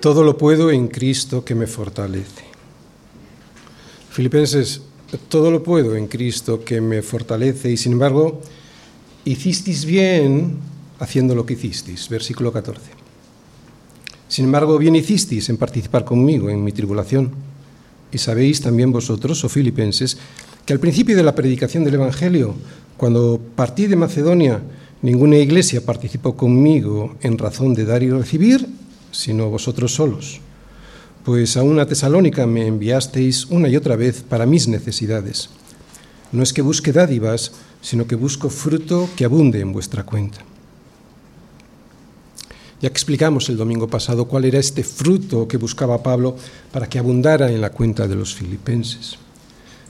Todo lo puedo en Cristo que me fortalece. Filipenses, todo lo puedo en Cristo que me fortalece y sin embargo, hicisteis bien haciendo lo que hicisteis. Versículo 14. Sin embargo, bien hicisteis en participar conmigo en mi tribulación. Y sabéis también vosotros, oh filipenses, que al principio de la predicación del Evangelio, cuando partí de Macedonia, ninguna iglesia participó conmigo en razón de dar y recibir, sino vosotros solos. Pues a una tesalónica me enviasteis una y otra vez para mis necesidades. No es que busque dádivas, sino que busco fruto que abunde en vuestra cuenta. Ya explicamos el domingo pasado cuál era este fruto que buscaba Pablo para que abundara en la cuenta de los filipenses.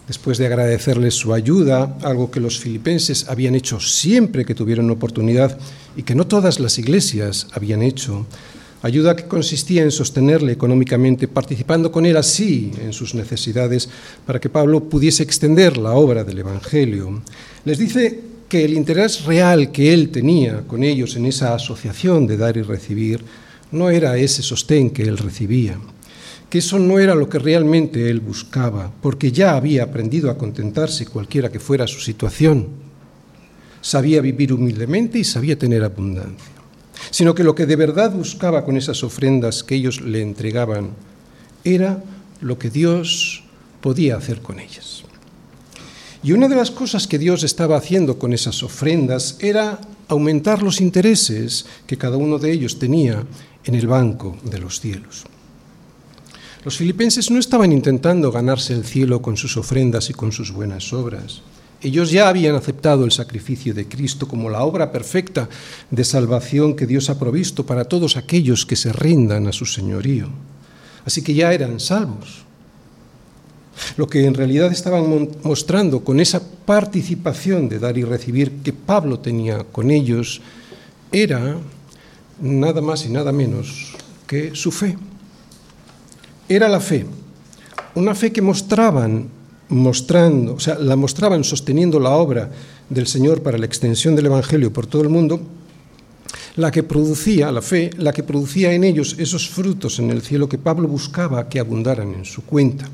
Después de agradecerles su ayuda, algo que los filipenses habían hecho siempre que tuvieron oportunidad y que no todas las iglesias habían hecho, ayuda que consistía en sostenerle económicamente, participando con él así en sus necesidades para que Pablo pudiese extender la obra del Evangelio. Les dice que el interés real que él tenía con ellos en esa asociación de dar y recibir no era ese sostén que él recibía, que eso no era lo que realmente él buscaba, porque ya había aprendido a contentarse cualquiera que fuera su situación. Sabía vivir humildemente y sabía tener abundancia, sino que lo que de verdad buscaba con esas ofrendas que ellos le entregaban era lo que Dios podía hacer con ellas. Y una de las cosas que Dios estaba haciendo con esas ofrendas era aumentar los intereses que cada uno de ellos tenía en el banco de los cielos. Los filipenses no estaban intentando ganarse el cielo con sus ofrendas y con sus buenas obras. Ellos ya habían aceptado el sacrificio de Cristo como la obra perfecta de salvación que Dios ha provisto para todos aquellos que se rindan a su señorío. Así que ya eran salvos. Lo que en realidad estaban mostrando con esa participación de dar y recibir que Pablo tenía con ellos era nada más y nada menos que su fe. Era la fe, una fe que mostraban mostrando, o sea, la mostraban sosteniendo la obra del Señor para la extensión del Evangelio por todo el mundo, la que producía, la fe, la que producía en ellos esos frutos en el cielo que Pablo buscaba que abundaran en su cuenta.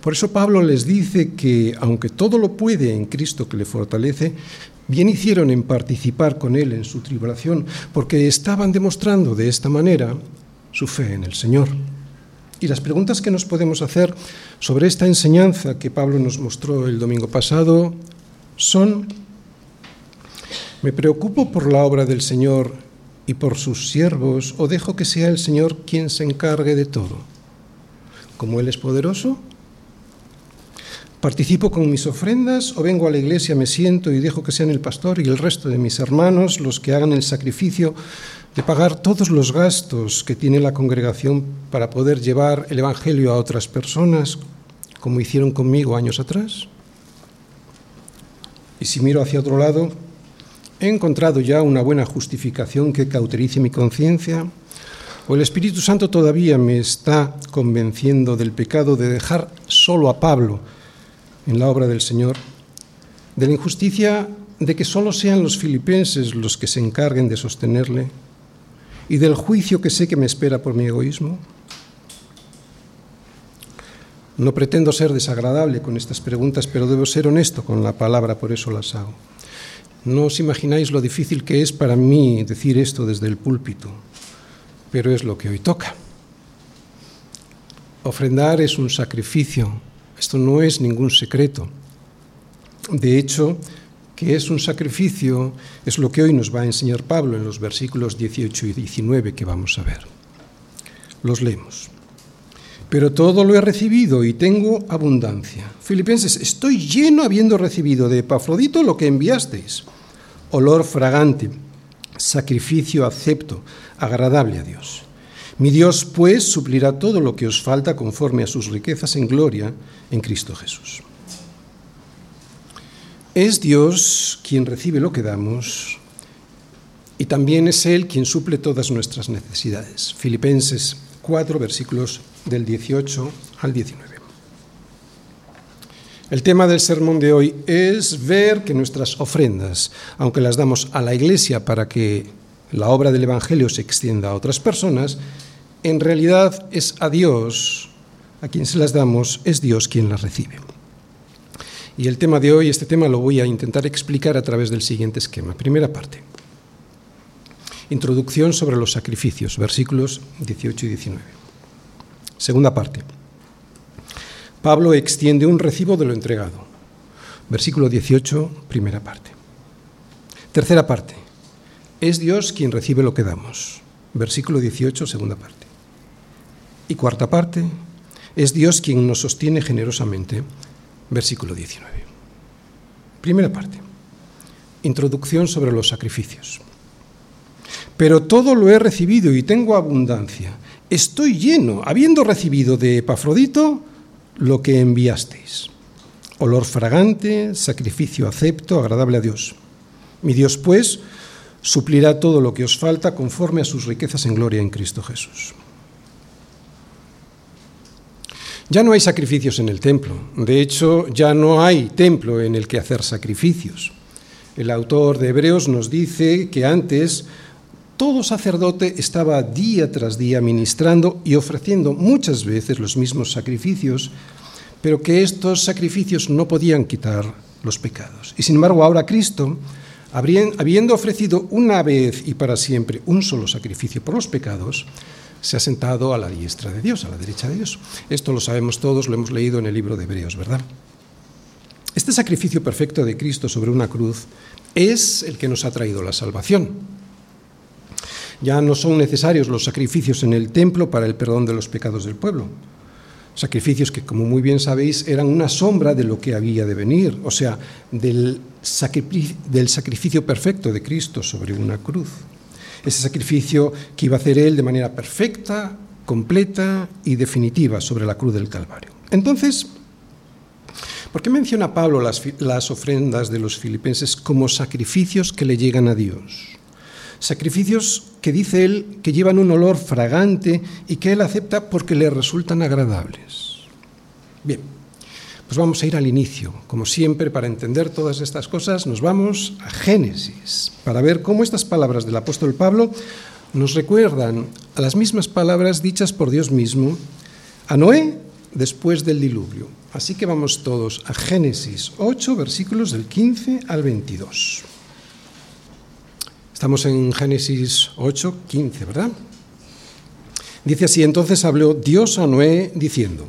Por eso Pablo les dice que, aunque todo lo puede en Cristo que le fortalece, bien hicieron en participar con Él en su tribulación, porque estaban demostrando de esta manera su fe en el Señor. Y las preguntas que nos podemos hacer sobre esta enseñanza que Pablo nos mostró el domingo pasado son, ¿me preocupo por la obra del Señor y por sus siervos o dejo que sea el Señor quien se encargue de todo? Como Él es poderoso, ¿Participo con mis ofrendas o vengo a la iglesia, me siento y dejo que sean el pastor y el resto de mis hermanos los que hagan el sacrificio de pagar todos los gastos que tiene la congregación para poder llevar el Evangelio a otras personas, como hicieron conmigo años atrás? Y si miro hacia otro lado, ¿he encontrado ya una buena justificación que cauterice mi conciencia? ¿O el Espíritu Santo todavía me está convenciendo del pecado de dejar solo a Pablo? en la obra del Señor, de la injusticia de que solo sean los filipenses los que se encarguen de sostenerle y del juicio que sé que me espera por mi egoísmo? No pretendo ser desagradable con estas preguntas, pero debo ser honesto con la palabra, por eso las hago. No os imagináis lo difícil que es para mí decir esto desde el púlpito, pero es lo que hoy toca. Ofrendar es un sacrificio, esto no es ningún secreto. De hecho, que es un sacrificio es lo que hoy nos va a enseñar Pablo en los versículos 18 y 19 que vamos a ver. Los leemos. Pero todo lo he recibido y tengo abundancia. Filipenses, estoy lleno habiendo recibido de Epafrodito lo que enviasteis. Olor fragante, sacrificio acepto, agradable a Dios. Mi Dios, pues, suplirá todo lo que os falta conforme a sus riquezas en gloria en Cristo Jesús. Es Dios quien recibe lo que damos y también es Él quien suple todas nuestras necesidades. Filipenses 4, versículos del 18 al 19. El tema del sermón de hoy es ver que nuestras ofrendas, aunque las damos a la iglesia para que la obra del Evangelio se extienda a otras personas, en realidad es a Dios a quien se las damos, es Dios quien las recibe. Y el tema de hoy, este tema lo voy a intentar explicar a través del siguiente esquema. Primera parte. Introducción sobre los sacrificios, versículos 18 y 19. Segunda parte. Pablo extiende un recibo de lo entregado. Versículo 18, primera parte. Tercera parte. Es Dios quien recibe lo que damos. Versículo 18, segunda parte. Y cuarta parte. Es Dios quien nos sostiene generosamente. Versículo 19. Primera parte. Introducción sobre los sacrificios. Pero todo lo he recibido y tengo abundancia. Estoy lleno, habiendo recibido de Epafrodito lo que enviasteis. Olor fragante, sacrificio acepto, agradable a Dios. Mi Dios, pues, suplirá todo lo que os falta conforme a sus riquezas en gloria en Cristo Jesús. Ya no hay sacrificios en el templo. De hecho, ya no hay templo en el que hacer sacrificios. El autor de Hebreos nos dice que antes todo sacerdote estaba día tras día ministrando y ofreciendo muchas veces los mismos sacrificios, pero que estos sacrificios no podían quitar los pecados. Y sin embargo, ahora Cristo, habiendo ofrecido una vez y para siempre un solo sacrificio por los pecados, se ha sentado a la diestra de Dios, a la derecha de Dios. Esto lo sabemos todos, lo hemos leído en el libro de Hebreos, ¿verdad? Este sacrificio perfecto de Cristo sobre una cruz es el que nos ha traído la salvación. Ya no son necesarios los sacrificios en el templo para el perdón de los pecados del pueblo. Sacrificios que, como muy bien sabéis, eran una sombra de lo que había de venir, o sea, del sacrificio, perfecto de Cristo sobre una cruz. Ese sacrificio que iba a hacer Él de manera perfecta, completa y definitiva sobre la cruz del Calvario. Entonces, ¿por qué menciona Pablo las, ofrendas de los filipenses como sacrificios que le llegan a Dios? Sacrificios que dice él que llevan un olor fragante y que él acepta porque le resultan agradables. Bien, pues vamos a ir al inicio. Como siempre, para entender todas estas cosas, nos vamos a Génesis, para ver cómo estas palabras del apóstol Pablo nos recuerdan a las mismas palabras dichas por Dios mismo a Noé después del diluvio. Así que vamos todos a Génesis 8, versículos del 15 al 22. Estamos en Génesis 8, 15, ¿verdad? Dice así, entonces habló Dios a Noé diciendo,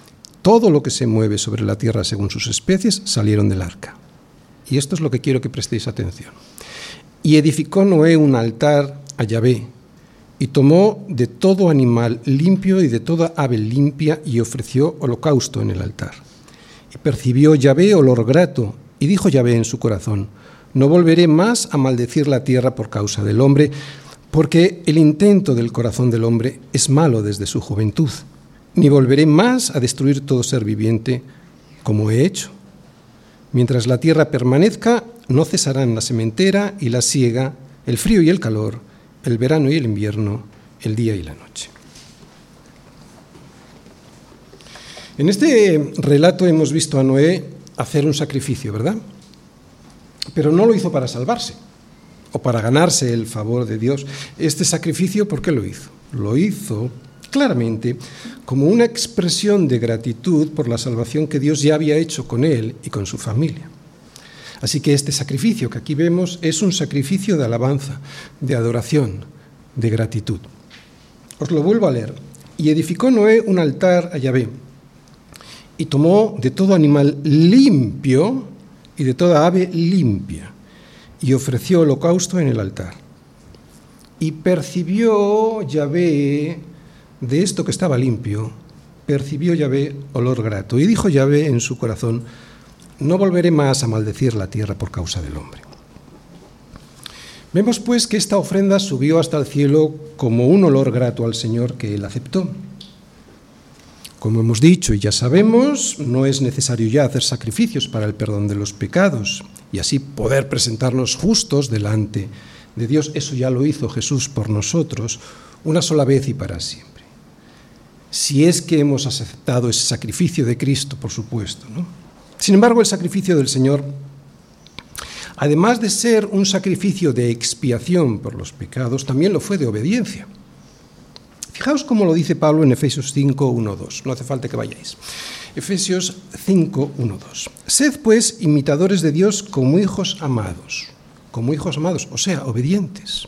todo lo que se mueve sobre la tierra según sus especies, salieron del arca. Y esto es lo que quiero que prestéis atención. Y edificó Noé un altar a Yahvé, y tomó de todo animal limpio y de toda ave limpia y ofreció holocausto en el altar. Y percibió Yahvé olor grato, y dijo Yahvé en su corazón, no volveré más a maldecir la tierra por causa del hombre, porque el intento del corazón del hombre es malo desde su juventud, ni volveré más a destruir todo ser viviente como he hecho. Mientras la tierra permanezca, no cesarán la sementera y la siega, el frío y el calor, el verano y el invierno, el día y la noche. En este relato hemos visto a Noé hacer un sacrificio, ¿verdad? Pero no lo hizo para salvarse o para ganarse el favor de Dios. Este sacrificio, ¿por qué lo hizo? Lo hizo claramente como una expresión de gratitud por la salvación que Dios ya había hecho con él y con su familia. Así que este sacrificio que aquí vemos es un sacrificio de alabanza, de adoración, de gratitud. Os lo vuelvo a leer. Y edificó Noé un altar a Yahvé y tomó de todo animal limpio y de toda ave limpia, y ofreció holocausto en el altar. Y percibió Yahvé de esto que estaba limpio, percibió Yahvé olor grato, y dijo Yahvé en su corazón, no volveré más a maldecir la tierra por causa del hombre. Vemos pues que esta ofrenda subió hasta el cielo como un olor grato al Señor que él aceptó. Como hemos dicho y ya sabemos, no es necesario ya hacer sacrificios para el perdón de los pecados y así poder presentarnos justos delante de Dios. Eso ya lo hizo Jesús por nosotros una sola vez y para siempre. Si es que hemos aceptado ese sacrificio de Cristo, por supuesto. Sin embargo, el sacrificio del Señor, además de ser un sacrificio de expiación por los pecados, también lo fue de obediencia. Fijaos cómo lo dice Pablo en Efesios 5, 1, 2. No hace falta que vayáis. Efesios 5, 1, 2. Sed pues imitadores de Dios como hijos amados, como hijos amados, o sea, obedientes.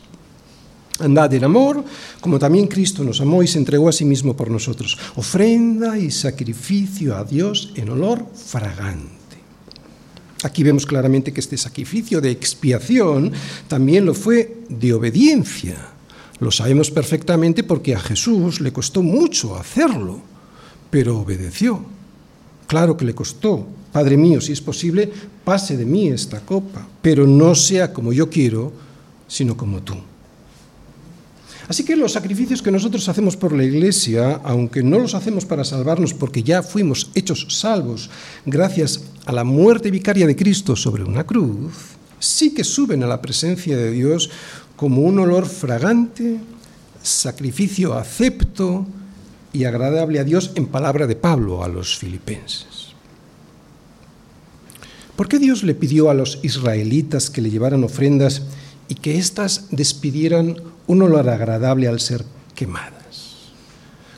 Andad en amor, como también Cristo nos amó y se entregó a sí mismo por nosotros. Ofrenda y sacrificio a Dios en olor fragante. Aquí vemos claramente que este sacrificio de expiación también lo fue de obediencia lo sabemos perfectamente porque a Jesús le costó mucho hacerlo, pero obedeció. Claro que le costó. Padre mío, si es posible, pase de mí esta copa, pero no sea como yo quiero, sino como tú. Así que los sacrificios que nosotros hacemos por la Iglesia, aunque no los hacemos para salvarnos porque ya fuimos hechos salvos gracias a la muerte vicaria de Cristo sobre una cruz, sí que suben a la presencia de Dios como un olor fragante, sacrificio acepto y agradable a Dios en palabra de Pablo a los filipenses. ¿Por qué Dios le pidió a los israelitas que le llevaran ofrendas y que éstas despidieran un olor agradable al ser quemadas?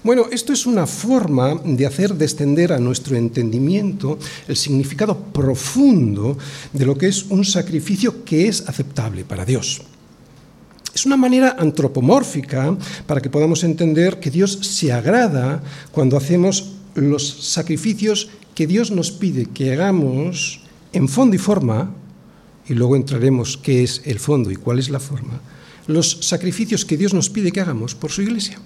Bueno, esto es una forma de hacer descender a nuestro entendimiento el significado profundo de lo que es un sacrificio que es aceptable para Dios. Es una manera antropomórfica para que podamos entender que Dios se agrada cuando hacemos los sacrificios que Dios nos pide que hagamos en fondo y forma, y luego entraremos qué es el fondo y cuál es la forma, los sacrificios que Dios nos pide que hagamos por su iglesia.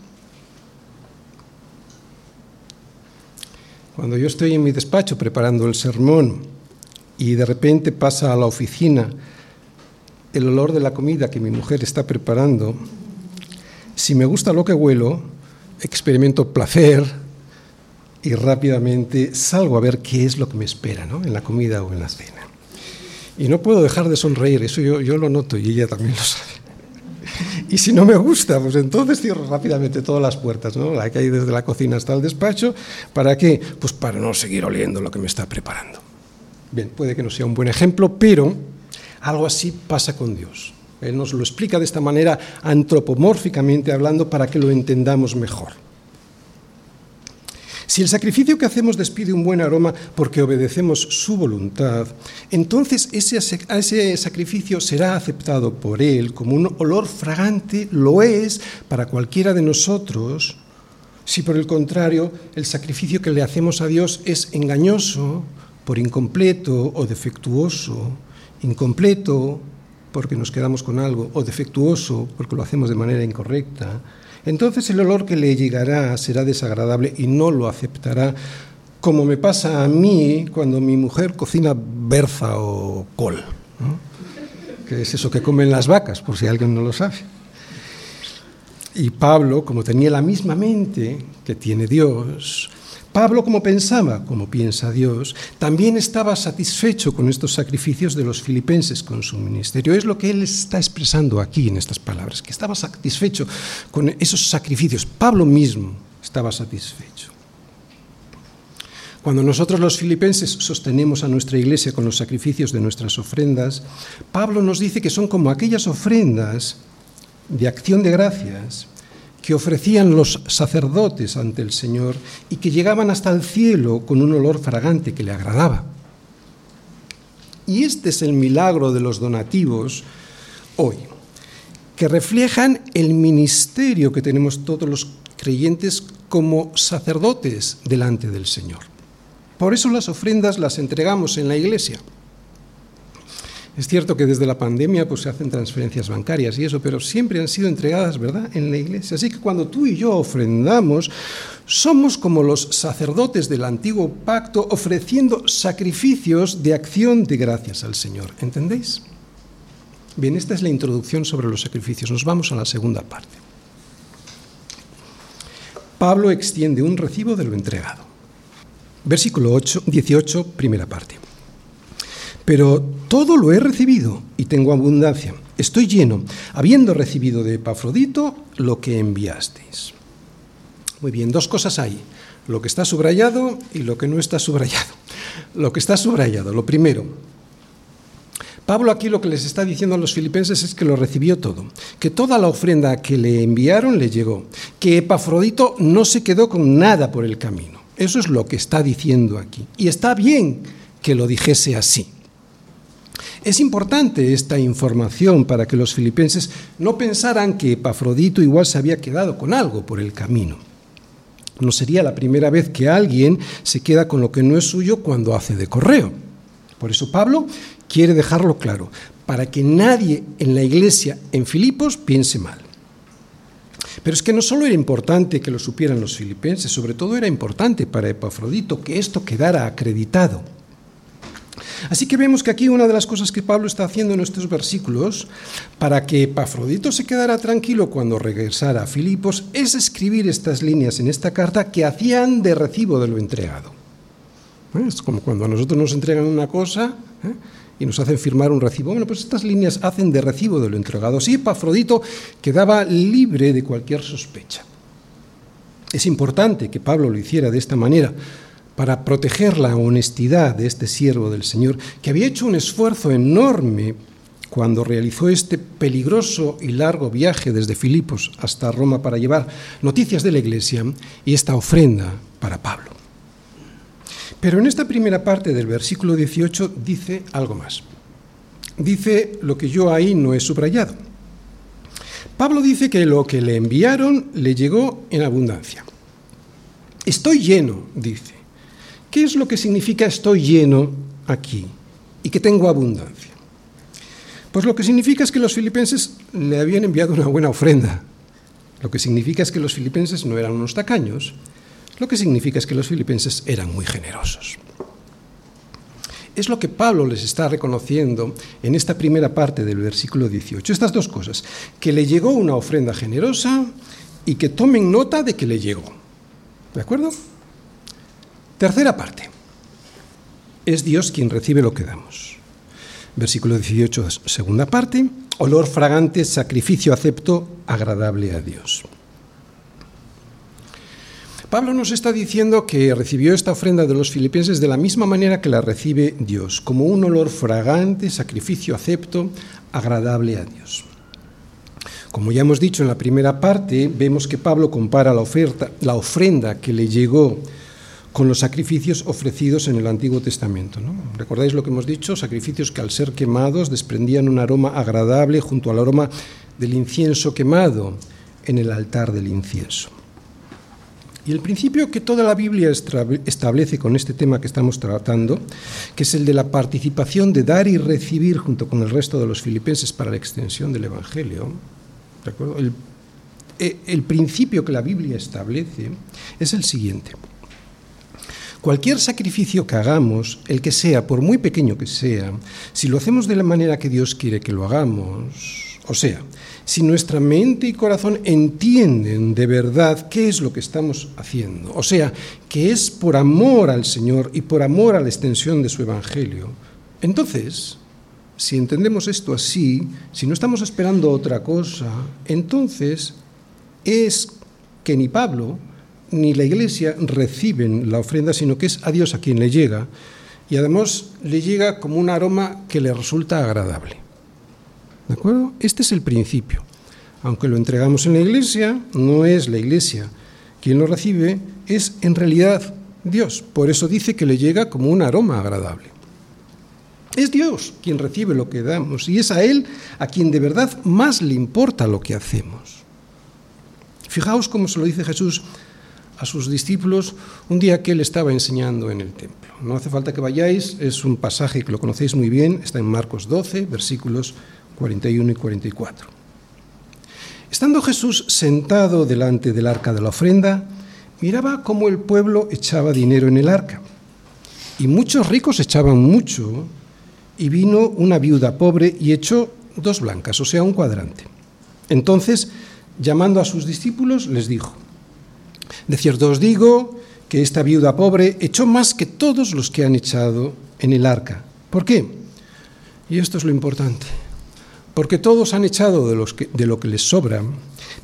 Cuando yo estoy en mi despacho preparando el sermón y de repente pasa a la oficina el olor de la comida que mi mujer está preparando, si me gusta lo que huelo, experimento placer y rápidamente salgo a ver qué es lo que me espera ¿no? en la comida o en la cena. Y no puedo dejar de sonreír, eso yo, yo lo noto y ella también lo sabe. Y si no me gusta, pues entonces cierro rápidamente todas las puertas, ¿no? la que hay desde la cocina hasta el despacho. ¿Para qué? Pues para no seguir oliendo lo que me está preparando. Bien, puede que no sea un buen ejemplo, pero algo así pasa con Dios. Él nos lo explica de esta manera antropomórficamente hablando para que lo entendamos mejor. Si el sacrificio que hacemos despide un buen aroma porque obedecemos su voluntad, entonces ese, ese sacrificio será aceptado por Él como un olor fragante, lo es para cualquiera de nosotros. Si por el contrario el sacrificio que le hacemos a Dios es engañoso, por incompleto o defectuoso, incompleto porque nos quedamos con algo o defectuoso porque lo hacemos de manera incorrecta, entonces el olor que le llegará será desagradable y no lo aceptará, como me pasa a mí cuando mi mujer cocina berza o col, que es eso que comen las vacas, por si alguien no lo sabe. Y Pablo, como tenía la misma mente que tiene Dios, Pablo, como pensaba, como piensa Dios, también estaba satisfecho con estos sacrificios de los filipenses con su ministerio. Es lo que él está expresando aquí en estas palabras, que estaba satisfecho con esos sacrificios. Pablo mismo estaba satisfecho. Cuando nosotros los filipenses sostenemos a nuestra iglesia con los sacrificios de nuestras ofrendas, Pablo nos dice que son como aquellas ofrendas de acción de gracias que ofrecían los sacerdotes ante el Señor y que llegaban hasta el cielo con un olor fragante que le agradaba. Y este es el milagro de los donativos hoy, que reflejan el ministerio que tenemos todos los creyentes como sacerdotes delante del Señor. Por eso las ofrendas las entregamos en la iglesia. Es cierto que desde la pandemia pues, se hacen transferencias bancarias y eso, pero siempre han sido entregadas, ¿verdad?, en la iglesia. Así que cuando tú y yo ofrendamos, somos como los sacerdotes del antiguo pacto ofreciendo sacrificios de acción de gracias al Señor. ¿Entendéis? Bien, esta es la introducción sobre los sacrificios. Nos vamos a la segunda parte. Pablo extiende un recibo de lo entregado. Versículo 8, 18, primera parte. Pero todo lo he recibido y tengo abundancia. Estoy lleno, habiendo recibido de Epafrodito lo que enviasteis. Muy bien, dos cosas hay. Lo que está subrayado y lo que no está subrayado. Lo que está subrayado, lo primero, Pablo aquí lo que les está diciendo a los filipenses es que lo recibió todo, que toda la ofrenda que le enviaron le llegó, que Epafrodito no se quedó con nada por el camino. Eso es lo que está diciendo aquí. Y está bien que lo dijese así. Es importante esta información para que los filipenses no pensaran que Epafrodito igual se había quedado con algo por el camino. No sería la primera vez que alguien se queda con lo que no es suyo cuando hace de correo. Por eso Pablo quiere dejarlo claro, para que nadie en la iglesia en Filipos piense mal. Pero es que no solo era importante que lo supieran los filipenses, sobre todo era importante para Epafrodito que esto quedara acreditado. Así que vemos que aquí una de las cosas que Pablo está haciendo en estos versículos, para que Epafrodito se quedara tranquilo cuando regresara a Filipos, es escribir estas líneas en esta carta que hacían de recibo de lo entregado. ¿Eh? Es como cuando a nosotros nos entregan una cosa ¿eh? y nos hacen firmar un recibo. Bueno, pues estas líneas hacen de recibo de lo entregado. Así Epafrodito quedaba libre de cualquier sospecha. Es importante que Pablo lo hiciera de esta manera para proteger la honestidad de este siervo del Señor, que había hecho un esfuerzo enorme cuando realizó este peligroso y largo viaje desde Filipos hasta Roma para llevar noticias de la iglesia y esta ofrenda para Pablo. Pero en esta primera parte del versículo 18 dice algo más. Dice lo que yo ahí no he subrayado. Pablo dice que lo que le enviaron le llegó en abundancia. Estoy lleno, dice. ¿Qué es lo que significa estoy lleno aquí y que tengo abundancia? Pues lo que significa es que los filipenses le habían enviado una buena ofrenda. Lo que significa es que los filipenses no eran unos tacaños, lo que significa es que los filipenses eran muy generosos. Es lo que Pablo les está reconociendo en esta primera parte del versículo 18. Estas dos cosas, que le llegó una ofrenda generosa y que tomen nota de que le llegó. ¿De acuerdo? Tercera parte. Es Dios quien recibe lo que damos. Versículo 18, segunda parte. Olor fragante, sacrificio acepto, agradable a Dios. Pablo nos está diciendo que recibió esta ofrenda de los filipenses de la misma manera que la recibe Dios, como un olor fragante, sacrificio acepto, agradable a Dios. Como ya hemos dicho en la primera parte, vemos que Pablo compara la, oferta, la ofrenda que le llegó con los sacrificios ofrecidos en el Antiguo Testamento. ¿Recordáis lo que hemos dicho? Sacrificios que al ser quemados desprendían un aroma agradable junto al aroma del incienso quemado en el altar del incienso. Y el principio que toda la Biblia establece con este tema que estamos tratando, que es el de la participación de dar y recibir junto con el resto de los filipenses para la extensión del Evangelio, el, eh, el principio que la Biblia establece es el siguiente. Cualquier sacrificio que hagamos, el que sea, por muy pequeño que sea, si lo hacemos de la manera que Dios quiere que lo hagamos, o sea, si nuestra mente y corazón entienden de verdad qué es lo que estamos haciendo, o sea, que es por amor al Señor y por amor a la extensión de su Evangelio, entonces, si entendemos esto así, si no estamos esperando otra cosa, entonces es que ni Pablo ni la Iglesia reciben la ofrenda, sino que es a Dios a quien le llega, y además le llega como un aroma que le resulta agradable. ¿De acuerdo? Este es el principio. Aunque lo entregamos en la iglesia, no es la iglesia quien lo recibe, es en realidad Dios. Por eso dice que le llega como un aroma agradable. Es Dios quien recibe lo que damos y es a Él a quien de verdad más le importa lo que hacemos. Fijaos cómo se lo dice Jesús a sus discípulos un día que Él estaba enseñando en el templo. No hace falta que vayáis, es un pasaje que lo conocéis muy bien, está en Marcos 12, versículos 41 y 44. Estando Jesús sentado delante del arca de la ofrenda, miraba cómo el pueblo echaba dinero en el arca. Y muchos ricos echaban mucho, y vino una viuda pobre y echó dos blancas, o sea, un cuadrante. Entonces, llamando a sus discípulos, les dijo, De cierto os digo que esta viuda pobre echó más que todos los que han echado en el arca. ¿Por qué? Y esto es lo importante. Porque todos han echado de, de lo que les sobra,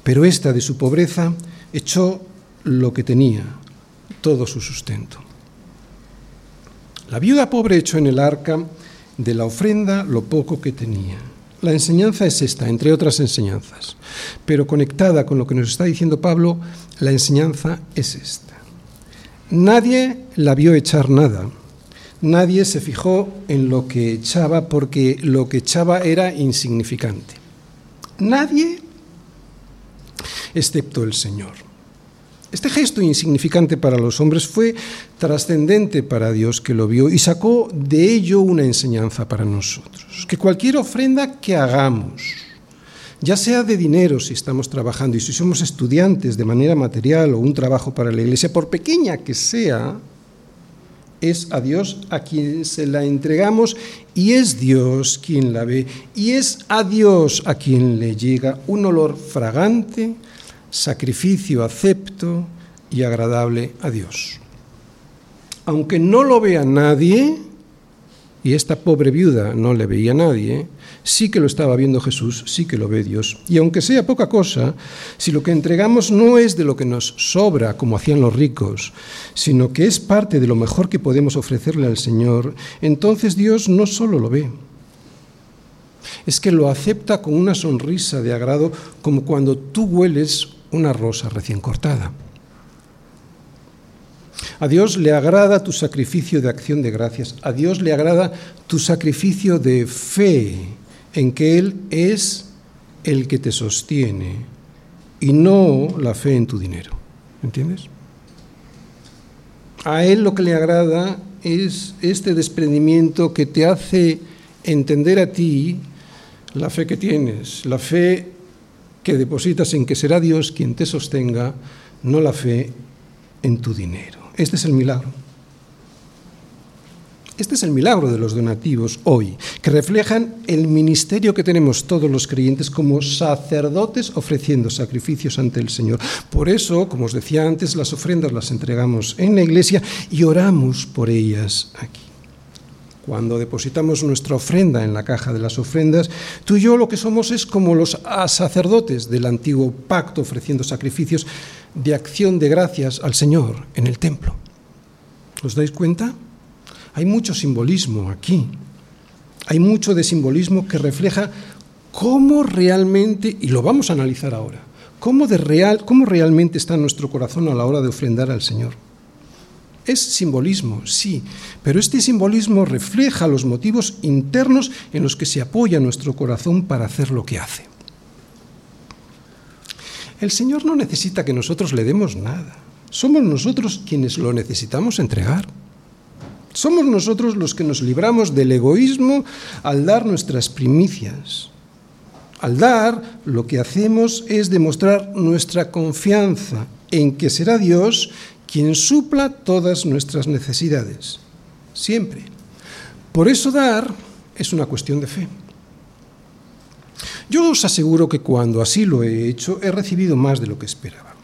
pero esta de su pobreza echó lo que tenía, todo su sustento. La viuda pobre echó en el arca de la ofrenda lo poco que tenía. La enseñanza es esta, entre otras enseñanzas, pero conectada con lo que nos está diciendo Pablo, la enseñanza es esta. Nadie la vio echar nada, nadie se fijó en lo que echaba porque lo que echaba era insignificante. Nadie excepto el Señor. Este gesto insignificante para los hombres fue trascendente para Dios que lo vio y sacó de ello una enseñanza para nosotros. Que cualquier ofrenda que hagamos, ya sea de dinero si estamos trabajando y si somos estudiantes de manera material o un trabajo para la iglesia, por pequeña que sea, es a Dios a quien se la entregamos y es Dios quien la ve y es a Dios a quien le llega un olor fragante, sacrificio acepto y agradable a Dios. Aunque no lo vea nadie, y esta pobre viuda no le veía nadie, sí que lo estaba viendo Jesús, sí que lo ve Dios. Y aunque sea poca cosa, si lo que entregamos no es de lo que nos sobra, como hacían los ricos, sino que es parte de lo mejor que podemos ofrecerle al Señor, entonces Dios no solo lo ve, es que lo acepta con una sonrisa de agrado, como cuando tú hueles una rosa recién cortada. A Dios le agrada tu sacrificio de acción de gracias. A Dios le agrada tu sacrificio de fe en que Él es el que te sostiene y no la fe en tu dinero. ¿Entiendes? A Él lo que le agrada es este desprendimiento que te hace entender a ti la fe que tienes, la fe que depositas en que será Dios quien te sostenga, no la fe en tu dinero. Este es el milagro. Este es el milagro de los donativos hoy, que reflejan el ministerio que tenemos todos los creyentes como sacerdotes ofreciendo sacrificios ante el Señor. Por eso, como os decía antes, las ofrendas las entregamos en la iglesia y oramos por ellas aquí. Cuando depositamos nuestra ofrenda en la caja de las ofrendas, tú y yo lo que somos es como los sacerdotes del antiguo pacto ofreciendo sacrificios de acción de gracias al Señor en el templo. ¿Os dais cuenta? Hay mucho simbolismo aquí. Hay mucho de simbolismo que refleja cómo realmente, y lo vamos a analizar ahora, cómo, de real, cómo realmente está nuestro corazón a la hora de ofrendar al Señor. Es simbolismo, sí, pero este simbolismo refleja los motivos internos en los que se apoya nuestro corazón para hacer lo que hace. El Señor no necesita que nosotros le demos nada. Somos nosotros quienes lo necesitamos entregar. Somos nosotros los que nos libramos del egoísmo al dar nuestras primicias. Al dar, lo que hacemos es demostrar nuestra confianza en que será Dios quien supla todas nuestras necesidades, siempre. Por eso dar es una cuestión de fe. Yo os aseguro que cuando así lo he hecho he recibido más de lo que esperaba.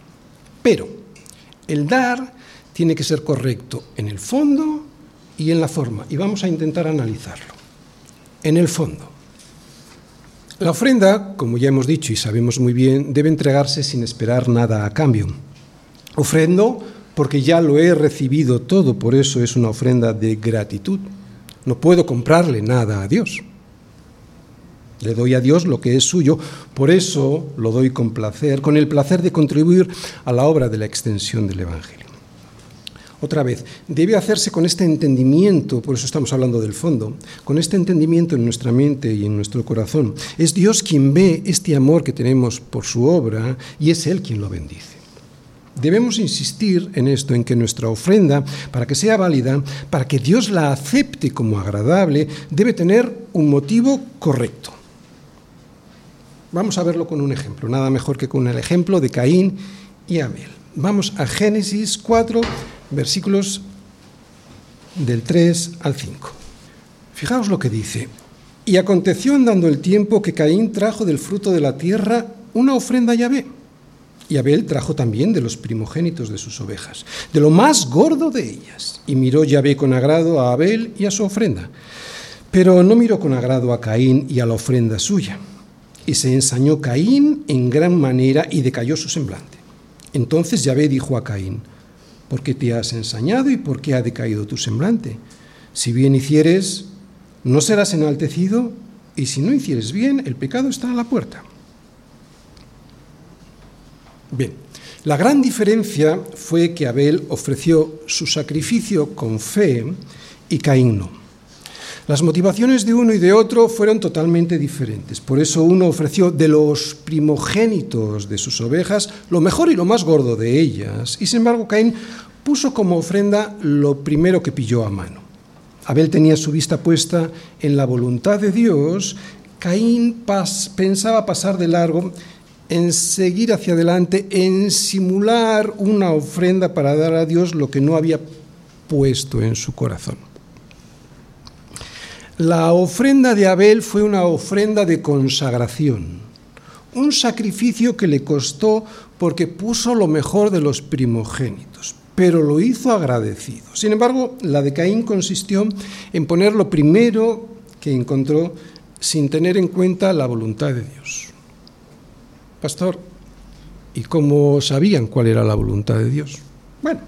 Pero el dar tiene que ser correcto en el fondo y en la forma, y vamos a intentar analizarlo. En el fondo. La ofrenda, como ya hemos dicho y sabemos muy bien, debe entregarse sin esperar nada a cambio. Ofrendo porque ya lo he recibido todo, por eso es una ofrenda de gratitud. No puedo comprarle nada a Dios. Le doy a Dios lo que es suyo, por eso lo doy con placer, con el placer de contribuir a la obra de la extensión del Evangelio. Otra vez, debe hacerse con este entendimiento, por eso estamos hablando del fondo, con este entendimiento en nuestra mente y en nuestro corazón. Es Dios quien ve este amor que tenemos por su obra y es Él quien lo bendice. Debemos insistir en esto, en que nuestra ofrenda, para que sea válida, para que Dios la acepte como agradable, debe tener un motivo correcto. Vamos a verlo con un ejemplo, nada mejor que con el ejemplo de Caín y Abel. Vamos a Génesis 4, versículos del 3 al 5. Fijaos lo que dice. Y aconteció andando el tiempo que Caín trajo del fruto de la tierra una ofrenda a Yahvé Y Abel trajo también de los primogénitos de sus ovejas, de lo más gordo de ellas. Y miró Yahvé con agrado a Abel y a su ofrenda. Pero no miró con agrado a Caín y a la ofrenda suya. Y se ensañó Caín en gran manera y decayó su semblante. Entonces Yahvé dijo a Caín, ¿por qué te has ensañado y por qué ha decaído tu semblante? Si bien hicieres, no serás enaltecido, y si no hicieres bien, el pecado está a la puerta. Bien, la gran diferencia fue que Abel ofreció su sacrificio con fe y Caín no. Las motivaciones de uno y de otro fueron totalmente diferentes. Por eso uno ofreció de los primogénitos de sus ovejas lo mejor y lo más gordo de ellas. Y sin embargo Caín puso como ofrenda lo primero que pilló a mano. Abel tenía su vista puesta en la voluntad de Dios. Caín pensaba pasar de largo en seguir hacia adelante, en simular una ofrenda para dar a Dios lo que no había puesto en su corazón. La ofrenda de Abel fue una ofrenda de consagración, un sacrificio que le costó porque puso lo mejor de los primogénitos, pero lo hizo agradecido. Sin embargo, la de Caín consistió en poner lo primero que encontró sin tener en cuenta la voluntad de Dios. Pastor, ¿y cómo sabían cuál era la voluntad de Dios? Bueno,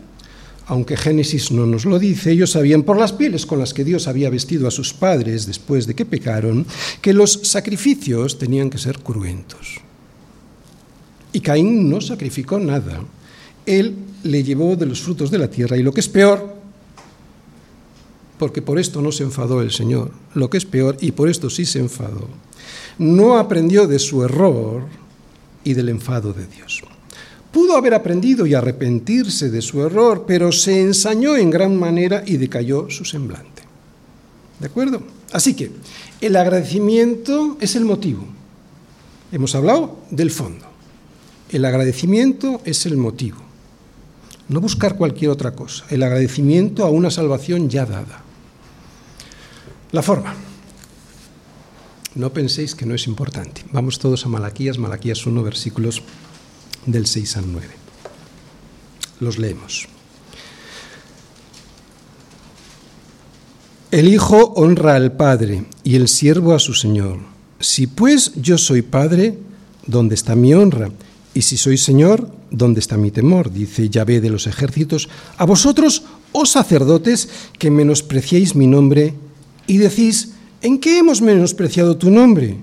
aunque Génesis no nos lo dice, ellos sabían por las pieles con las que Dios había vestido a sus padres después de que pecaron, que los sacrificios tenían que ser cruentos. Y Caín no sacrificó nada. Él le llevó de los frutos de la tierra y lo que es peor, porque por esto no se enfadó el Señor, lo que es peor, y por esto sí se enfadó, no aprendió de su error, y del enfado de Dios. Pudo haber aprendido y arrepentirse de su error, pero se ensañó en gran manera y decayó su semblante. ¿De acuerdo? Así que el agradecimiento es el motivo. Hemos hablado del fondo. El agradecimiento es el motivo. No buscar cualquier otra cosa. El agradecimiento a una salvación ya dada. La forma. No penséis que no es importante. Vamos todos a Malaquías, Malaquías 1, versículos del 6 al 9. Los leemos. El Hijo honra al Padre y el siervo a su Señor. Si pues yo soy Padre, ¿dónde está mi honra? Y si soy Señor, ¿dónde está mi temor? Dice Yahvé de los ejércitos. A vosotros, oh sacerdotes, que menospreciéis mi nombre y decís, ¿En qué hemos menospreciado tu nombre?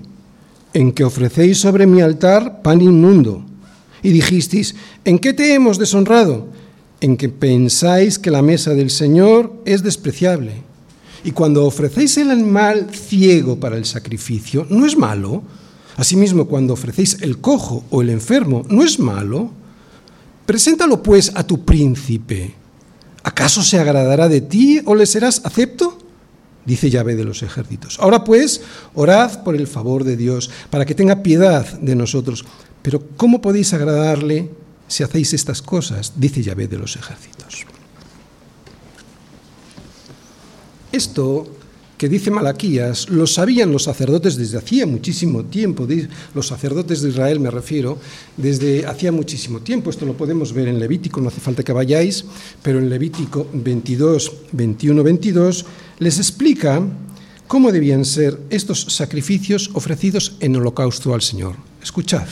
En que ofrecéis sobre mi altar pan inmundo. Y dijisteis, ¿en qué te hemos deshonrado? En que pensáis que la mesa del Señor es despreciable. Y cuando ofrecéis el animal ciego para el sacrificio, ¿no es malo? Asimismo, cuando ofrecéis el cojo o el enfermo, ¿no es malo? Preséntalo pues a tu príncipe. ¿Acaso se agradará de ti o le serás acepto? Dice Yahvé de los ejércitos. Ahora pues, orad por el favor de Dios, para que tenga piedad de nosotros. Pero ¿cómo podéis agradarle si hacéis estas cosas? Dice Yahvé de los ejércitos. Esto que dice Malaquías lo sabían los sacerdotes desde hacía muchísimo tiempo, los sacerdotes de Israel me refiero, desde hacía muchísimo tiempo. Esto lo podemos ver en Levítico, no hace falta que vayáis, pero en Levítico 22, 21, 22 les explica cómo debían ser estos sacrificios ofrecidos en holocausto al Señor. Escuchad.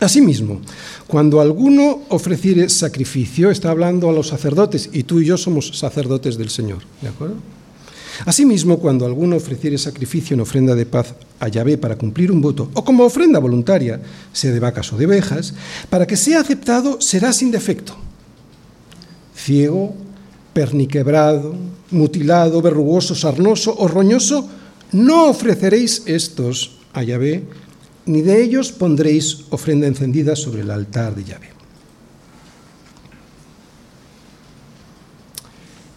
Asimismo, cuando alguno ofreciere sacrificio, está hablando a los sacerdotes, y tú y yo somos sacerdotes del Señor, ¿de acuerdo? Asimismo, cuando alguno ofreciere sacrificio en ofrenda de paz a Yahvé para cumplir un voto, o como ofrenda voluntaria, sea de vacas o de ovejas, para que sea aceptado será sin defecto. Ciego, perniquebrado, mutilado, verrugoso, sarnoso o roñoso, no ofreceréis estos a Yahvé, ni de ellos pondréis ofrenda encendida sobre el altar de Yahvé.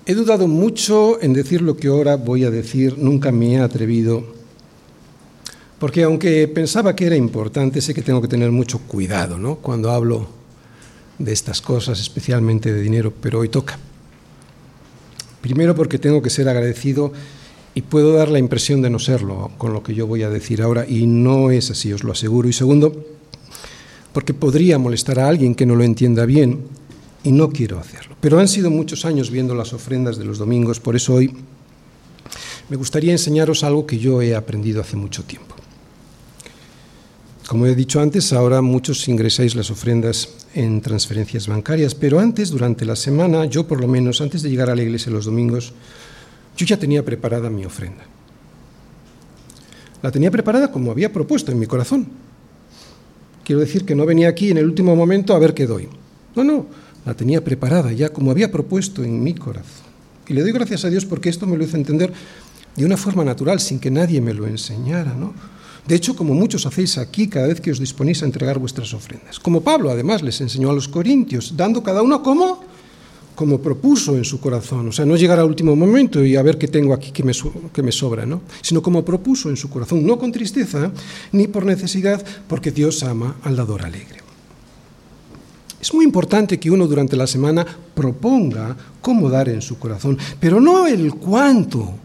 He dudado mucho en decir lo que ahora voy a decir, nunca me he atrevido, porque aunque pensaba que era importante, sé que tengo que tener mucho cuidado ¿no? cuando hablo de estas cosas, especialmente de dinero, pero hoy toca. Primero porque tengo que ser agradecido y puedo dar la impresión de no serlo con lo que yo voy a decir ahora, y no es así, os lo aseguro. Y segundo, porque podría molestar a alguien que no lo entienda bien y no quiero hacerlo. Pero han sido muchos años viendo las ofrendas de los domingos, por eso hoy me gustaría enseñaros algo que yo he aprendido hace mucho tiempo. Como he dicho antes, ahora muchos ingresáis las ofrendas en transferencias bancarias, pero antes, durante la semana, yo por lo menos, antes de llegar a la iglesia los domingos, yo ya tenía preparada mi ofrenda. La tenía preparada como había propuesto en mi corazón. Quiero decir que no venía aquí en el último momento a ver qué doy. No, no, la tenía preparada ya como había propuesto en mi corazón. Y le doy gracias a Dios porque esto me lo hizo entender de una forma natural, sin que nadie me lo enseñara, ¿no? De hecho, como muchos hacéis aquí cada vez que os disponéis a entregar vuestras ofrendas. Como Pablo además les enseñó a los corintios, dando cada uno como como propuso en su corazón, o sea, no llegar al último momento y a ver qué tengo aquí que me, que me sobra, ¿no? sino como propuso en su corazón, no con tristeza ni por necesidad, porque Dios ama al dador alegre. Es muy importante que uno durante la semana proponga cómo dar en su corazón, pero no el cuánto,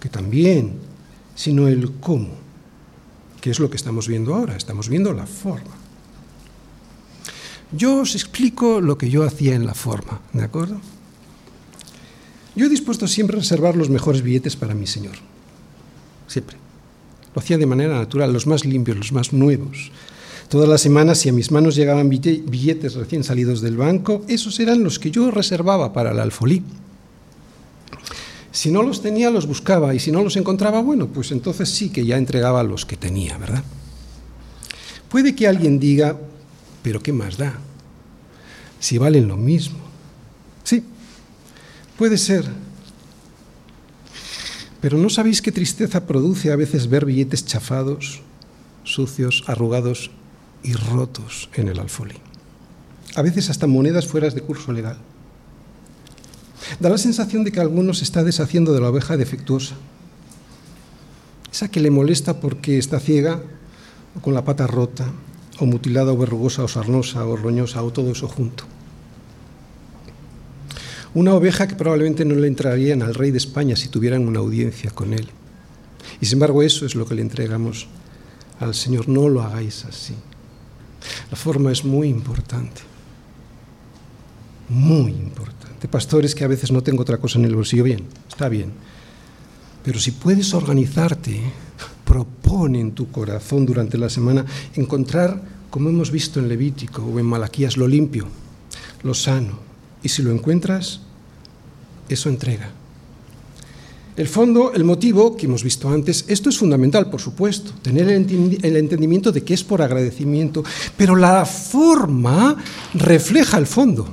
que también, sino el cómo, que es lo que estamos viendo ahora, estamos viendo la forma. Yo os explico lo que yo hacía en la forma, ¿de acuerdo? Yo he dispuesto siempre a reservar los mejores billetes para mi Señor, siempre. Lo hacía de manera natural, los más limpios, los más nuevos, Todas las semanas, si a mis manos llegaban billetes recién salidos del banco, esos eran los que yo reservaba para el alfolí. Si no los tenía, los buscaba, y si no los encontraba, bueno, pues entonces sí que ya entregaba los que tenía, ¿verdad? Puede que alguien diga, pero ¿qué más da? Si valen lo mismo. Sí, puede ser. Pero ¿no sabéis qué tristeza produce a veces ver billetes chafados, sucios, arrugados y rotos en el alfolí. A veces hasta monedas fuera de curso legal. Da la sensación de que alguno se está deshaciendo de la oveja defectuosa. Esa que le molesta porque está ciega o con la pata rota o mutilada o verrugosa o sarnosa o roñosa o todo eso junto. Una oveja que probablemente no le entrarían al rey de España si tuvieran una audiencia con él. Y sin embargo eso es lo que le entregamos al Señor. No lo hagáis así. La forma es muy importante, muy importante. Pastores que a veces no tengo otra cosa en el bolsillo, bien, está bien. Pero si puedes organizarte, propone en tu corazón durante la semana encontrar, como hemos visto en Levítico o en Malaquías, lo limpio, lo sano. Y si lo encuentras, eso entrega. El fondo, el motivo que hemos visto antes, esto es fundamental, por supuesto, tener el entendimiento de que es por agradecimiento, pero la forma refleja el fondo.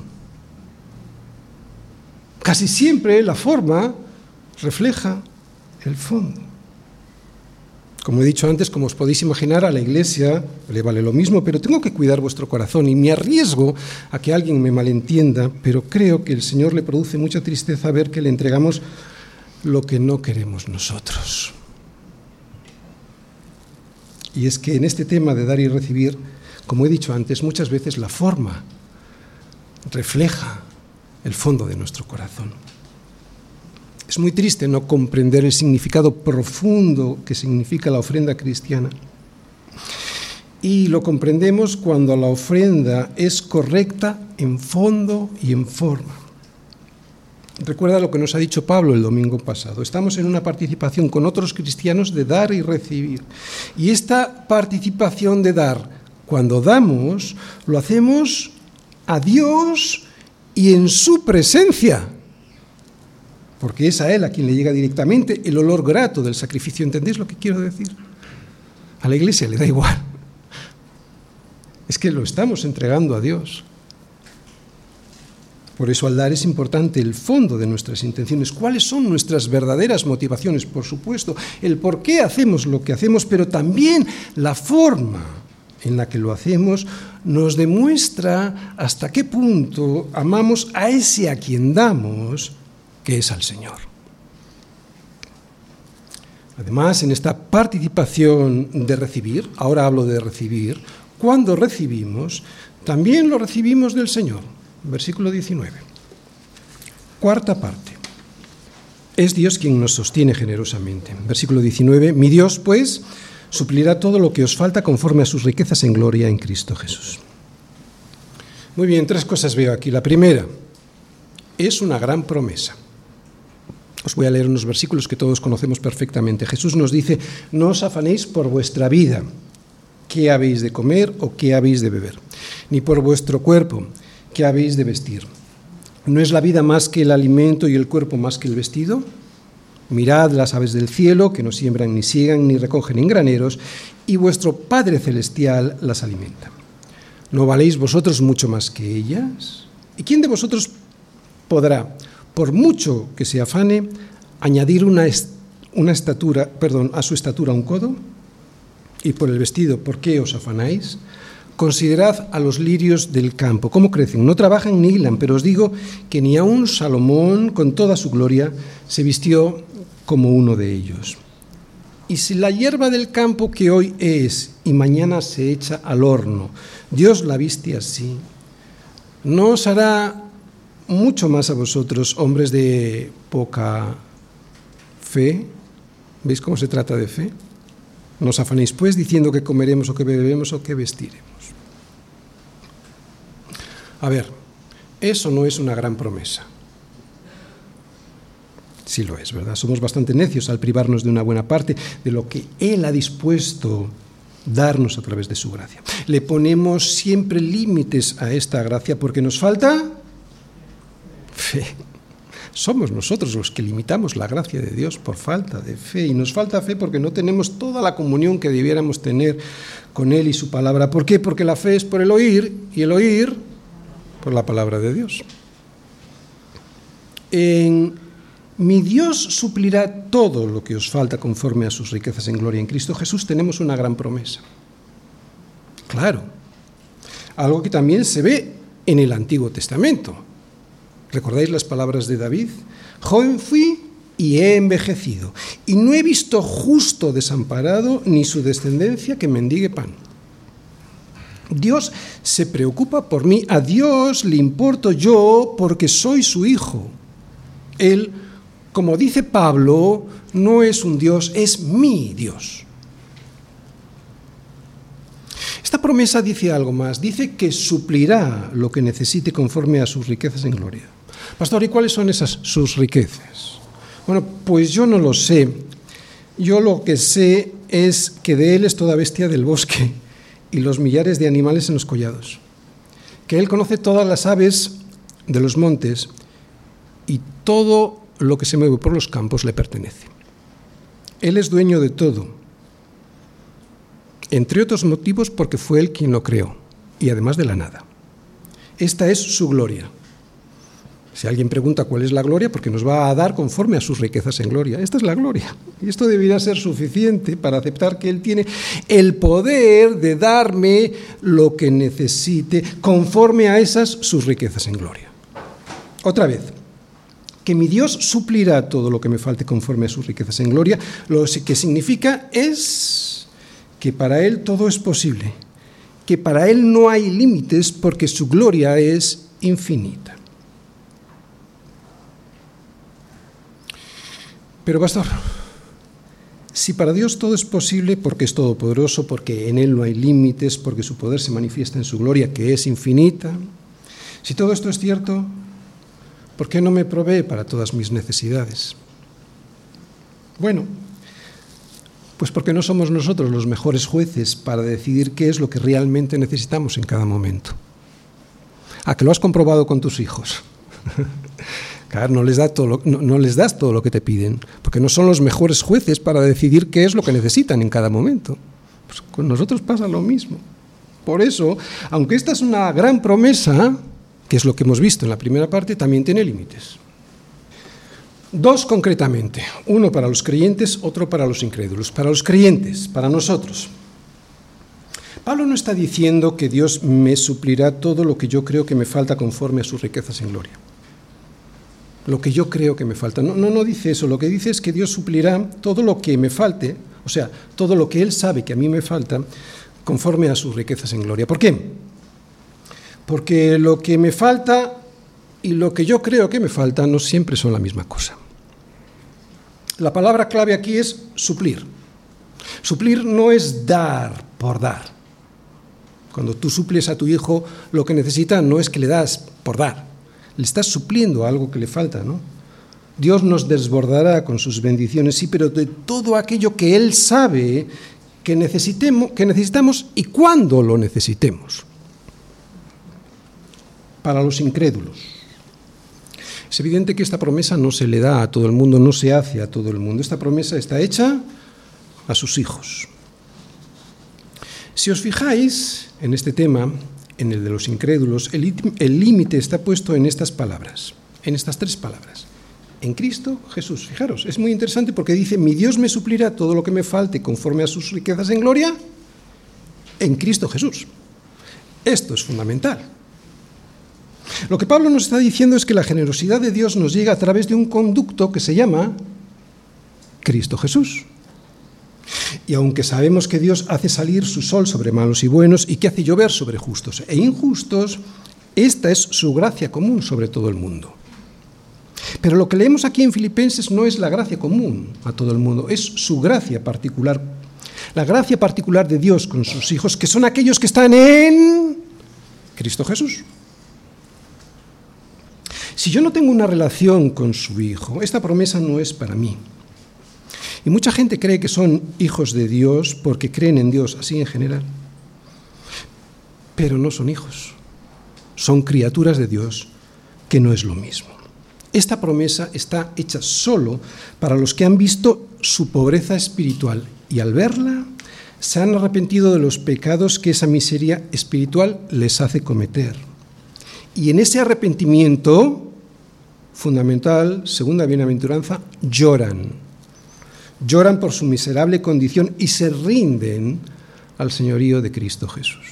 Casi siempre la forma refleja el fondo. Como he dicho antes, como os podéis imaginar, a la iglesia le vale lo mismo, pero tengo que cuidar vuestro corazón y me arriesgo a que alguien me malentienda, pero creo que el Señor le produce mucha tristeza ver que le entregamos lo que no queremos nosotros. Y es que en este tema de dar y recibir, como he dicho antes, muchas veces la forma refleja el fondo de nuestro corazón. Es muy triste no comprender el significado profundo que significa la ofrenda cristiana. Y lo comprendemos cuando la ofrenda es correcta en fondo y en forma. Recuerda lo que nos ha dicho Pablo el domingo pasado. Estamos en una participación con otros cristianos de dar y recibir. Y esta participación de dar, cuando damos, lo hacemos a Dios y en su presencia. Porque es a Él a quien le llega directamente el olor grato del sacrificio. ¿Entendéis lo que quiero decir? A la iglesia le da igual. Es que lo estamos entregando a Dios. Por eso al dar es importante el fondo de nuestras intenciones, cuáles son nuestras verdaderas motivaciones, por supuesto, el por qué hacemos lo que hacemos, pero también la forma en la que lo hacemos nos demuestra hasta qué punto amamos a ese a quien damos, que es al Señor. Además, en esta participación de recibir, ahora hablo de recibir, cuando recibimos, también lo recibimos del Señor versículo 19. Cuarta parte. Es Dios quien nos sostiene generosamente. Versículo 19. Mi Dios, pues, suplirá todo lo que os falta conforme a sus riquezas en gloria en Cristo Jesús. Muy bien, tres cosas veo aquí. La primera, es una gran promesa. Os voy a leer unos versículos que todos conocemos perfectamente. Jesús nos dice, no os afanéis por vuestra vida, qué habéis de comer o qué habéis de beber, ni por vuestro cuerpo, qué habéis de vestir. ¿No es la vida más que el alimento y el cuerpo más que el vestido? Mirad las aves del cielo, que no siembran ni siegan ni recogen en graneros, y vuestro Padre Celestial las alimenta. ¿No valéis vosotros mucho más que ellas? ¿Y quién de vosotros podrá, por mucho que se afane, añadir una estatura, perdón, a su estatura un codo? Y por el vestido, ¿por qué os afanáis? Considerad a los lirios del campo, cómo crecen, no trabajan ni hilan, pero os digo que ni aun Salomón, con toda su gloria, se vistió como uno de ellos. Y si la hierba del campo que hoy es y mañana se echa al horno, Dios la viste así, ¿no os hará mucho más a vosotros, hombres de poca fe. ¿Veis cómo se trata de fe? Nos afanéis pues diciendo que comeremos o que beberemos o que vestiremos. A ver, eso no es una gran promesa. Sí lo es, ¿verdad? Somos bastante necios al privarnos de una buena parte de lo que Él ha dispuesto darnos a través de su gracia. Le ponemos siempre límites a esta gracia porque nos falta fe. Somos nosotros los que limitamos la gracia de Dios por falta de fe. Y nos falta fe porque no tenemos toda la comunión que debiéramos tener con Él y su palabra. ¿Por qué? Porque la fe es por el oír y el oír por la palabra de Dios. En mi Dios suplirá todo lo que os falta conforme a sus riquezas en gloria en Cristo Jesús. Tenemos una gran promesa. Claro. Algo que también se ve en el Antiguo Testamento. ¿Recordáis las palabras de David? Joven fui y he envejecido, y no he visto justo desamparado ni su descendencia que mendigue pan. Dios se preocupa por mí, a Dios le importo yo porque soy su hijo. Él, como dice Pablo, no es un Dios, es mi Dios. Esta promesa dice algo más, dice que suplirá lo que necesite conforme a sus riquezas en gloria. Pastor, ¿y cuáles son esas sus riquezas? Bueno, pues yo no lo sé. Yo lo que sé es que de Él es toda bestia del bosque y los millares de animales en los collados. Que Él conoce todas las aves de los montes y todo lo que se mueve por los campos le pertenece. Él es dueño de todo, entre otros motivos porque fue Él quien lo creó y además de la nada. Esta es su gloria si alguien pregunta cuál es la gloria, porque nos va a dar conforme a sus riquezas en gloria. Esta es la gloria. Y esto debería ser suficiente para aceptar que Él tiene el poder de darme lo que necesite conforme a esas sus riquezas en gloria. Otra vez, que mi Dios suplirá todo lo que me falte conforme a sus riquezas en gloria, lo que significa es que para Él todo es posible, que para Él no hay límites porque su gloria es infinita. Pero pastor, si para Dios todo es posible porque es todopoderoso, porque en Él no hay límites, porque su poder se manifiesta en su gloria que es infinita, si todo esto es cierto, ¿por qué no me provee para todas mis necesidades? Bueno, pues porque no somos nosotros los mejores jueces para decidir qué es lo que realmente necesitamos en cada momento. ¿A que lo has comprobado con tus hijos? Claro, no les, das todo lo que te piden, porque no son los mejores jueces para decidir qué es lo que necesitan en cada momento. Pues con nosotros pasa lo mismo. Por eso, aunque esta es una gran promesa, que es lo que hemos visto en la primera parte, también tiene límites. Dos concretamente, uno para los creyentes, otro para los incrédulos. Para los creyentes, para nosotros. Pablo no está diciendo que Dios me suplirá todo lo que yo creo que me falta conforme a sus riquezas en gloria lo que yo creo que me falta. No, no, no dice eso, lo que dice es que Dios suplirá todo lo que me falte, o sea, todo lo que Él sabe que a mí me falta, conforme a sus riquezas en gloria. ¿Por qué? Porque lo que me falta y lo que yo creo que me falta no siempre son la misma cosa. La palabra clave aquí es suplir. Suplir no es dar por dar. Cuando tú suples a tu hijo lo que necesita, no es que le das por dar, le estás supliendo algo que le falta, ¿no? Dios nos desbordará con sus bendiciones, sí, pero de todo aquello que Él sabe que, necesitemos, que necesitamos y cuándo lo necesitemos. Para los incrédulos. Es evidente que esta promesa no se le da a todo el mundo, no se hace a todo el mundo. Esta promesa está hecha a sus hijos. Si os fijáis en este tema, en el de los incrédulos, el límite está puesto en estas palabras, en estas tres palabras en Cristo Jesús. Fijaros, es muy interesante porque dice, mi Dios me suplirá todo lo que me falte conforme a sus riquezas en gloria en Cristo Jesús. Esto es fundamental. Lo que Pablo nos está diciendo es que la generosidad de Dios nos llega a través de un conducto que se llama Cristo Jesús. Y aunque sabemos que Dios hace salir su sol sobre malos y buenos y que hace llover sobre justos e injustos, esta es su gracia común sobre todo el mundo. Pero lo que leemos aquí en Filipenses no es la gracia común a todo el mundo, es su gracia particular. La gracia particular de Dios con sus hijos, que son aquellos que están en Cristo Jesús. Si yo no tengo una relación con su hijo, esta promesa no es para mí. Y mucha gente cree que son hijos de Dios porque creen en Dios, así en general. Pero no son hijos, son criaturas de Dios, que no es lo mismo. Esta promesa está hecha solo para los que han visto su pobreza espiritual y al verla se han arrepentido de los pecados que esa miseria espiritual les hace cometer. Y en ese arrepentimiento fundamental, segunda bienaventuranza, lloran. Lloran por su miserable condición y se rinden al señorío de Cristo Jesús.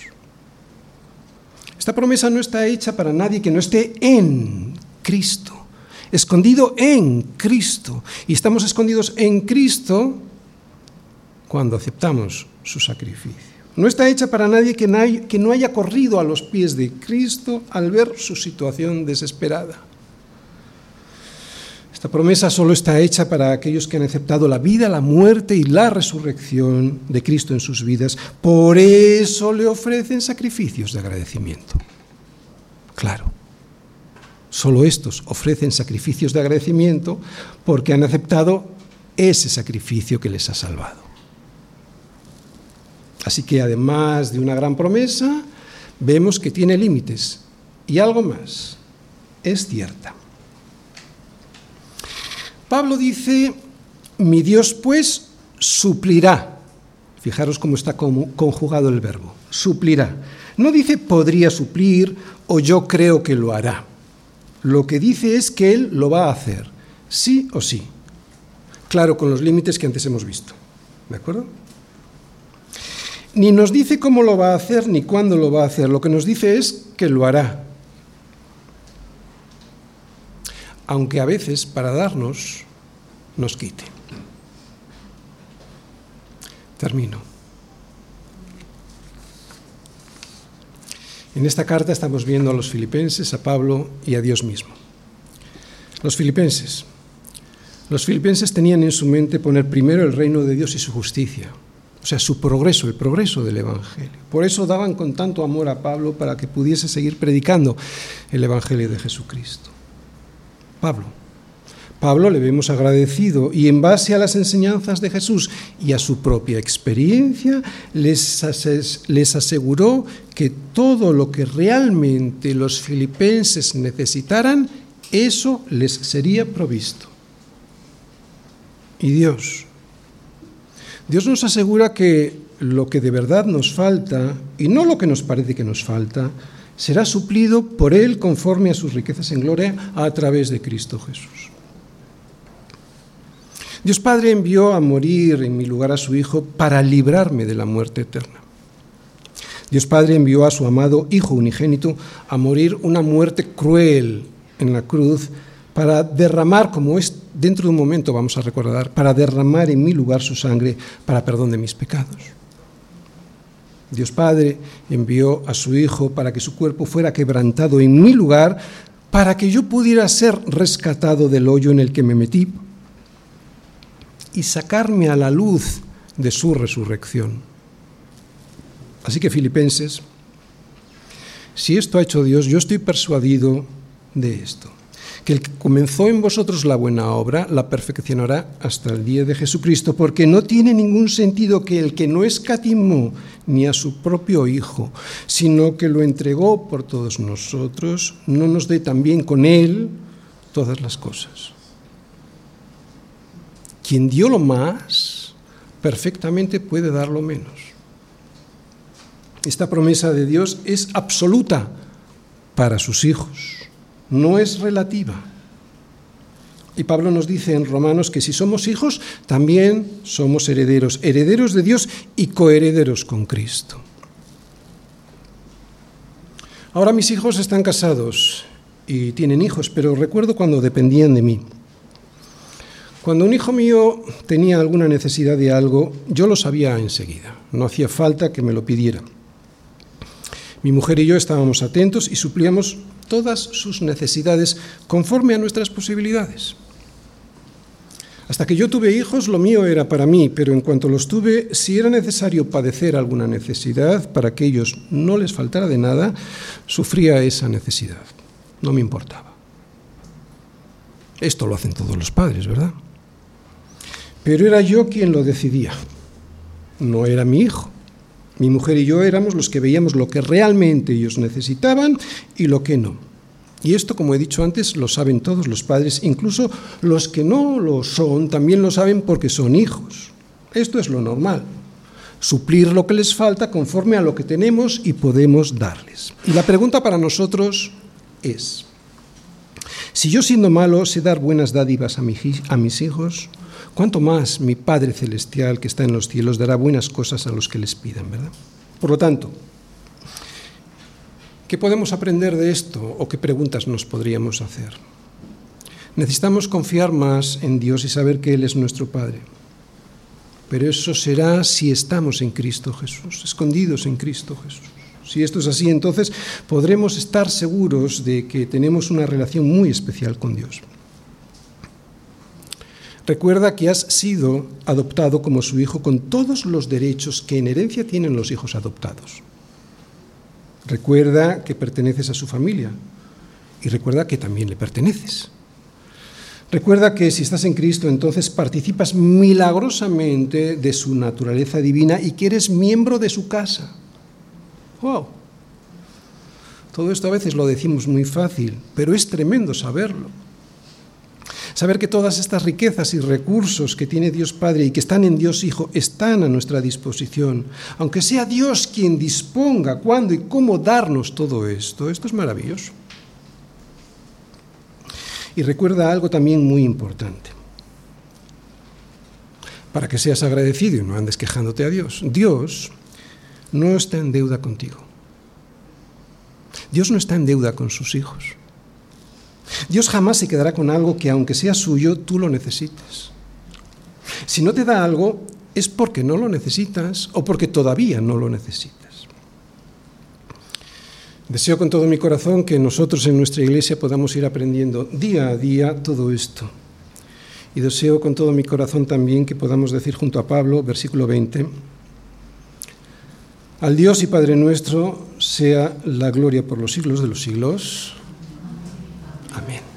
Esta promesa no está hecha para nadie que no esté en Cristo escondido en Cristo. Y estamos escondidos en Cristo cuando aceptamos su sacrificio. No está hecha para nadie que no haya corrido a los pies de Cristo al ver su situación desesperada. Esta promesa solo está hecha para aquellos que han aceptado la vida, la muerte y la resurrección de Cristo en sus vidas. Por eso le ofrecen sacrificios de agradecimiento. Claro. Solo estos ofrecen sacrificios de agradecimiento porque han aceptado ese sacrificio que les ha salvado. Así que además de una gran promesa, vemos que tiene límites y algo más, es cierta. Pablo dice, mi Dios pues suplirá. Fijaros cómo está conjugado el verbo, suplirá. No dice podría suplir o yo creo que lo hará. Lo que dice es que Él lo va a hacer, sí o sí. Claro, con los límites que antes hemos visto. ¿De acuerdo? Ni nos dice cómo lo va a hacer ni cuándo lo va a hacer. Lo que nos dice es que lo hará. Aunque a veces para darnos nos quite. Termino. En esta carta estamos viendo a los filipenses, a Pablo y a Dios mismo. Los filipenses. Los filipenses tenían en su mente poner primero el reino de Dios y su justicia, o sea, su progreso, el progreso del Evangelio. Por eso daban con tanto amor a Pablo para que pudiese seguir predicando el Evangelio de Jesucristo. Pablo, Pablo le vemos agradecido y en base a las enseñanzas de Jesús y a su propia experiencia les, les aseguró que todo lo que realmente los filipenses necesitaran, eso les sería provisto. Y Dios, Dios nos asegura que lo que de verdad nos falta, y no lo que nos parece que nos falta, será suplido por Él conforme a sus riquezas en gloria a través de Cristo Jesús. Dios Padre envió a morir en mi lugar a su Hijo para librarme de la muerte eterna. Dios Padre envió a su amado Hijo unigénito a morir una muerte cruel en la cruz para derramar, como es dentro de un momento vamos a recordar, para derramar en mi lugar su sangre para perdón de mis pecados. Dios Padre envió a su Hijo para que su cuerpo fuera quebrantado en mi lugar, para que yo pudiera ser rescatado del hoyo en el que me metí y sacarme a la luz de su resurrección. Así que Filipenses, si esto ha hecho Dios, yo estoy persuadido de esto, que el que comenzó en vosotros la buena obra la perfeccionará hasta el día de Jesucristo, porque no tiene ningún sentido que el que no escatimó ni a su propio Hijo, sino que lo entregó por todos nosotros, no nos dé también con Él todas las cosas. Quien dio lo más, perfectamente puede dar lo menos. Esta promesa de Dios es absoluta para sus hijos, no es relativa. Y Pablo nos dice en Romanos que si somos hijos, también somos herederos, herederos de Dios y coherederos con Cristo. Ahora mis hijos están casados y tienen hijos, pero recuerdo cuando dependían de mí. Cuando un hijo mío tenía alguna necesidad de algo, yo lo sabía enseguida, no hacía falta que me lo pidiera. Mi mujer y yo estábamos atentos y suplíamos todas sus necesidades conforme a nuestras posibilidades. Hasta que yo tuve hijos, lo mío era para mí, pero en cuanto los tuve, si era necesario padecer alguna necesidad para que ellos no les faltara de nada, sufría esa necesidad. No me importaba. Esto lo hacen todos los padres, ¿verdad? Pero era yo quien lo decidía, no era mi hijo. Mi mujer y yo éramos los que veíamos lo que realmente ellos necesitaban y lo que no. Y esto, como he dicho antes, lo saben todos los padres, incluso los que no lo son, también lo saben porque son hijos. Esto es lo normal. Suplir lo que les falta conforme a lo que tenemos y podemos darles. Y la pregunta para nosotros es, si yo siendo malo sé dar buenas dádivas a, mis hijos, ¿Cuánto más mi Padre Celestial que está en los cielos dará buenas cosas a los que les pidan, verdad? Por lo tanto, ¿qué podemos aprender de esto o qué preguntas nos podríamos hacer? Necesitamos confiar más en Dios y saber que Él es nuestro Padre. Pero eso será si estamos en Cristo Jesús, escondidos en Cristo Jesús. Si esto es así, entonces podremos estar seguros de que tenemos una relación muy especial con Dios. Recuerda que has sido adoptado como su hijo con todos los derechos que en herencia tienen los hijos adoptados. Recuerda que perteneces a su familia y recuerda que también le perteneces. Recuerda que si estás en Cristo entonces participas milagrosamente de su naturaleza divina y que eres miembro de su casa. ¡Wow! Todo esto a veces lo decimos muy fácil, pero es tremendo saberlo. Saber que todas estas riquezas y recursos que tiene Dios Padre y que están en Dios Hijo están a nuestra disposición. Aunque sea Dios quien disponga cuándo y cómo darnos todo esto, esto es maravilloso. Y recuerda algo también muy importante. Para que seas agradecido y no andes quejándote a Dios. Dios no está en deuda contigo. Dios no está en deuda con sus hijos. Dios jamás se quedará con algo que aunque sea suyo, tú lo necesites. Si no te da algo, es porque no lo necesitas o porque todavía no lo necesitas. Deseo con todo mi corazón que nosotros en nuestra iglesia podamos ir aprendiendo día a día todo esto. Y deseo con todo mi corazón también que podamos decir junto a Pablo, versículo 20, al Dios y Padre nuestro sea la gloria por los siglos de los siglos. Amén.